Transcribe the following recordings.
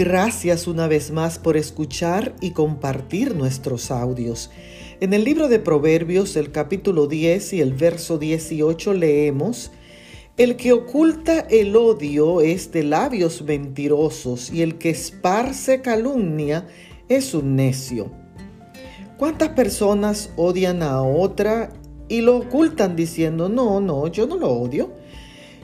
Gracias una vez más por escuchar y compartir nuestros audios. En el libro de Proverbios, el capítulo 10 y el verso 18 leemos, El que oculta el odio es de labios mentirosos y el que esparce calumnia es un necio. ¿Cuántas personas odian a otra y lo ocultan diciendo, no, no, yo no lo odio?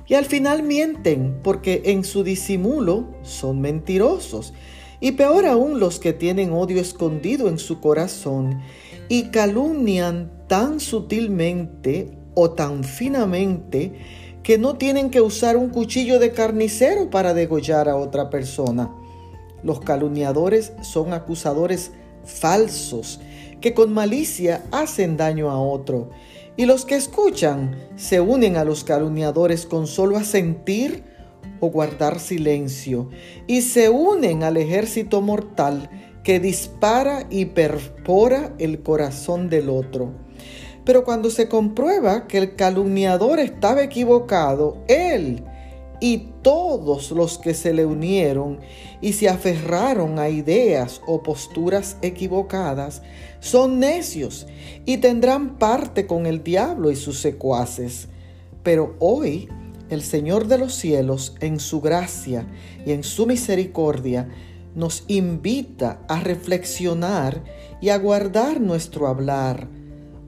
Y al final mienten porque en su disimulo son mentirosos. Y peor aún los que tienen odio escondido en su corazón y calumnian tan sutilmente o tan finamente que no tienen que usar un cuchillo de carnicero para degollar a otra persona. Los calumniadores son acusadores falsos que con malicia hacen daño a otro y los que escuchan se unen a los calumniadores con solo asentir o guardar silencio, y se unen al ejército mortal que dispara y perfora el corazón del otro. Pero cuando se comprueba que el calumniador estaba equivocado, él y todos los que se le unieron y se aferraron a ideas o posturas equivocadas son necios y tendrán parte con el diablo y sus secuaces. Pero hoy el Señor de los cielos, en su gracia y en su misericordia, nos invita a reflexionar y a guardar nuestro hablar,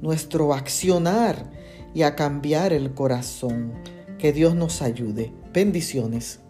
nuestro accionar y a cambiar el corazón. Que Dios nos ayude. Bendiciones.